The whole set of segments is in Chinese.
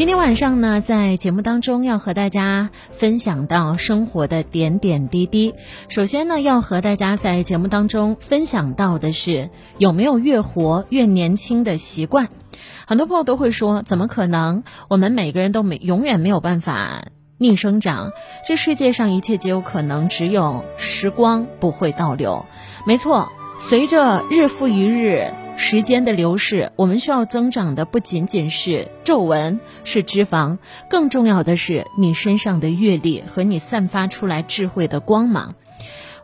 今天晚上呢，在节目当中要和大家分享到生活的点点滴滴。首先呢，要和大家在节目当中分享到的是有没有越活越年轻的习惯。很多朋友都会说，怎么可能？我们每个人都没永远没有办法逆生长。这世界上一切皆有可能，只有时光不会倒流。没错，随着日复一日。时间的流逝，我们需要增长的不仅仅是皱纹、是脂肪，更重要的是你身上的阅历和你散发出来智慧的光芒。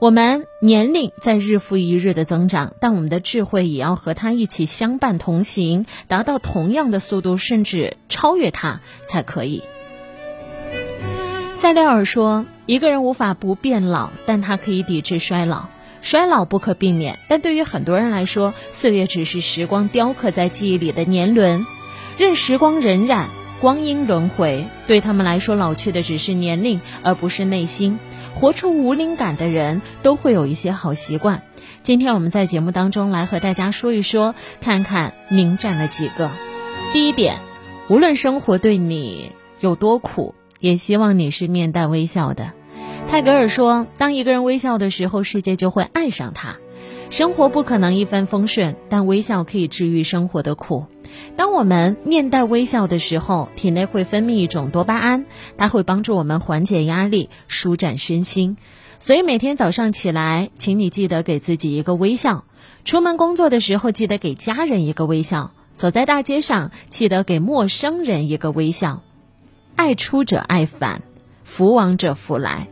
我们年龄在日复一日的增长，但我们的智慧也要和它一起相伴同行，达到同样的速度，甚至超越它才可以。塞缪尔说：“一个人无法不变老，但他可以抵制衰老。”衰老不可避免，但对于很多人来说，岁月只是时光雕刻在记忆里的年轮，任时光荏苒，光阴轮回。对他们来说，老去的只是年龄，而不是内心。活出无灵感的人，都会有一些好习惯。今天我们在节目当中来和大家说一说，看看您占了几个。第一点，无论生活对你有多苦，也希望你是面带微笑的。泰戈尔说：“当一个人微笑的时候，世界就会爱上他。生活不可能一帆风顺，但微笑可以治愈生活的苦。当我们面带微笑的时候，体内会分泌一种多巴胺，它会帮助我们缓解压力、舒展身心。所以每天早上起来，请你记得给自己一个微笑；出门工作的时候，记得给家人一个微笑；走在大街上，记得给陌生人一个微笑。爱出者爱返，福往者福来。”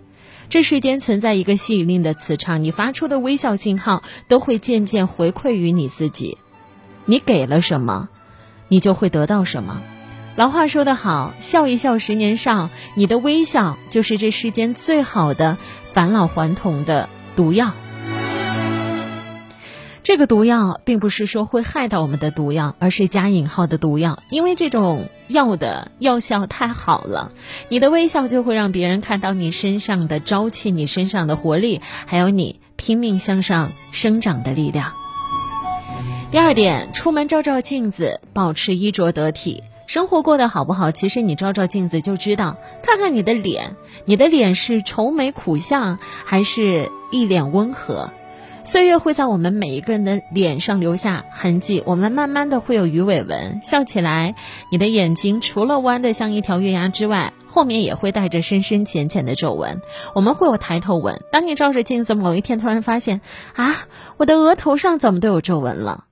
这世间存在一个吸引力的磁场，你发出的微笑信号都会渐渐回馈于你自己。你给了什么，你就会得到什么。老话说得好，笑一笑十年少，你的微笑就是这世间最好的返老还童的毒药。这个毒药并不是说会害到我们的毒药，而是加引号的毒药，因为这种药的药效太好了，你的微笑就会让别人看到你身上的朝气、你身上的活力，还有你拼命向上生长的力量。第二点，出门照照镜子，保持衣着得体，生活过得好不好？其实你照照镜子就知道，看看你的脸，你的脸是愁眉苦相，还是一脸温和？岁月会在我们每一个人的脸上留下痕迹，我们慢慢的会有鱼尾纹。笑起来，你的眼睛除了弯的像一条月牙之外，后面也会带着深深浅浅的皱纹。我们会有抬头纹。当你照着镜子，某一天突然发现，啊，我的额头上怎么都有皱纹了？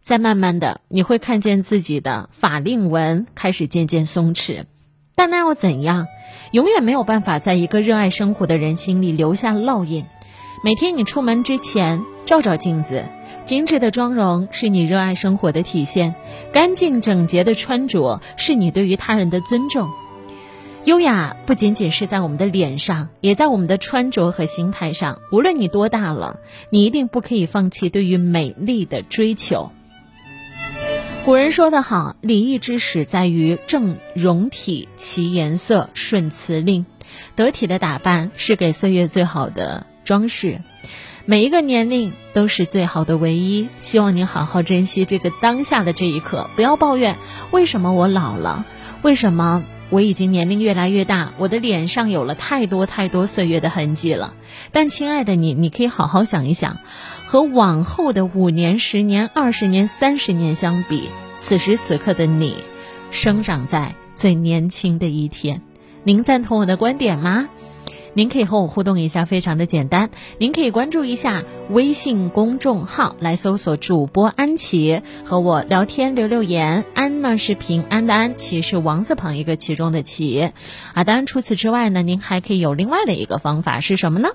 再慢慢的，你会看见自己的法令纹开始渐渐松弛。但那又怎样？永远没有办法在一个热爱生活的人心里留下烙印。每天你出门之前照照镜子，精致的妆容是你热爱生活的体现，干净整洁的穿着是你对于他人的尊重。优雅不仅仅是在我们的脸上，也在我们的穿着和心态上。无论你多大了，你一定不可以放弃对于美丽的追求。古人说得好，礼义之始在于正容体，其颜色顺辞令。得体的打扮是给岁月最好的。装饰，每一个年龄都是最好的唯一。希望你好好珍惜这个当下的这一刻，不要抱怨为什么我老了，为什么我已经年龄越来越大，我的脸上有了太多太多岁月的痕迹了。但亲爱的你，你可以好好想一想，和往后的五年、十年、二十年、三十年相比，此时此刻的你，生长在最年轻的一天。您赞同我的观点吗？您可以和我互动一下，非常的简单。您可以关注一下微信公众号，来搜索主播安琪，和我聊天留留言。安呢是平安的安，琪是王字旁一个其中的琪。啊，当然除此之外呢，您还可以有另外的一个方法是什么呢？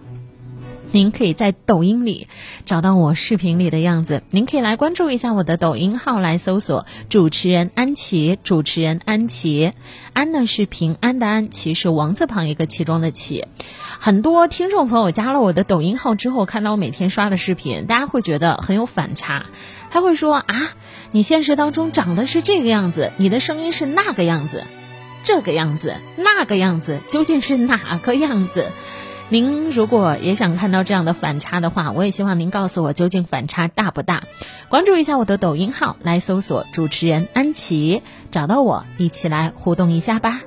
您可以在抖音里找到我视频里的样子，您可以来关注一下我的抖音号，来搜索主持人安琪，主持人安琪，安呢是平安的安，琪是王字旁一个其中的琪。很多听众朋友加了我的抖音号之后，看到我每天刷的视频，大家会觉得很有反差，他会说啊，你现实当中长得是这个样子，你的声音是那个样子，这个样子，那个样子，究竟是哪个样子？您如果也想看到这样的反差的话，我也希望您告诉我究竟反差大不大。关注一下我的抖音号，来搜索主持人安琪，找到我，一起来互动一下吧。